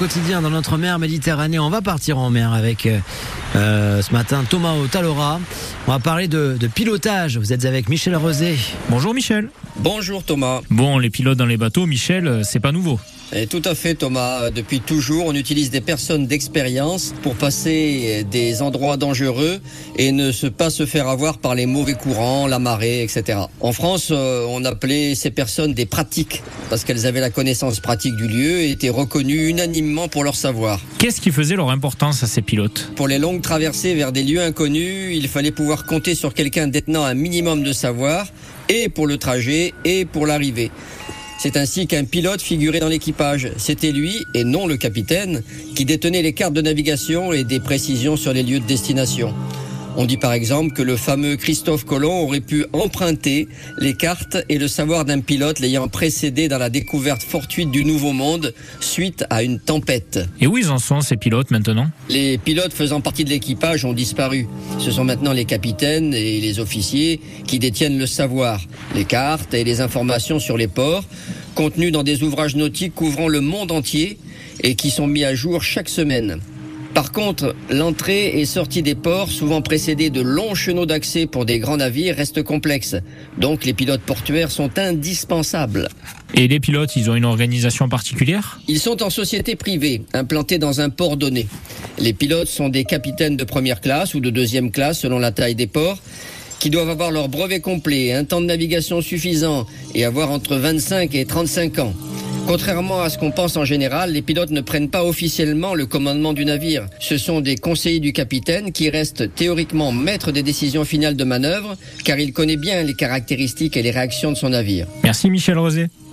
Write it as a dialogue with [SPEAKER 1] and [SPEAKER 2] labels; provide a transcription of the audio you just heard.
[SPEAKER 1] quotidien dans notre mer Méditerranée. On va partir en mer avec euh, euh, ce matin Thomas Talora. On va parler de, de, pilotage. Vous êtes avec Michel Rosé.
[SPEAKER 2] Bonjour Michel.
[SPEAKER 3] Bonjour Thomas.
[SPEAKER 2] Bon, les pilotes dans les bateaux, Michel, euh, c'est pas nouveau.
[SPEAKER 3] Et tout à fait Thomas. Depuis toujours, on utilise des personnes d'expérience pour passer des endroits dangereux et ne se pas se faire avoir par les mauvais courants, la marée, etc. En France, euh, on appelait ces personnes des pratiques parce qu'elles avaient la connaissance pratique du lieu et étaient reconnues unanimement pour leur savoir.
[SPEAKER 2] Qu'est-ce qui faisait leur importance à ces pilotes?
[SPEAKER 3] Pour les longues traversées vers des lieux inconnus, il fallait pouvoir compter sur quelqu'un détenant un minimum de savoir et pour le trajet et pour l'arrivée. C'est ainsi qu'un pilote figurait dans l'équipage. C'était lui, et non le capitaine, qui détenait les cartes de navigation et des précisions sur les lieux de destination. On dit par exemple que le fameux Christophe Colomb aurait pu emprunter les cartes et le savoir d'un pilote l'ayant précédé dans la découverte fortuite du Nouveau Monde suite à une tempête.
[SPEAKER 2] Et où ils en sont ces pilotes maintenant
[SPEAKER 3] Les pilotes faisant partie de l'équipage ont disparu. Ce sont maintenant les capitaines et les officiers qui détiennent le savoir, les cartes et les informations sur les ports, contenues dans des ouvrages nautiques couvrant le monde entier et qui sont mis à jour chaque semaine. Par contre, l'entrée et sortie des ports, souvent précédées de longs chenaux d'accès pour des grands navires, reste complexe. Donc les pilotes portuaires sont indispensables.
[SPEAKER 2] Et les pilotes, ils ont une organisation particulière?
[SPEAKER 3] Ils sont en société privée, implantés dans un port donné. Les pilotes sont des capitaines de première classe ou de deuxième classe selon la taille des ports qui doivent avoir leur brevet complet, un temps de navigation suffisant et avoir entre 25 et 35 ans. Contrairement à ce qu'on pense en général, les pilotes ne prennent pas officiellement le commandement du navire. Ce sont des conseillers du capitaine qui restent théoriquement maîtres des décisions finales de manœuvre, car il connaît bien les caractéristiques et les réactions de son navire.
[SPEAKER 2] Merci Michel Rosé.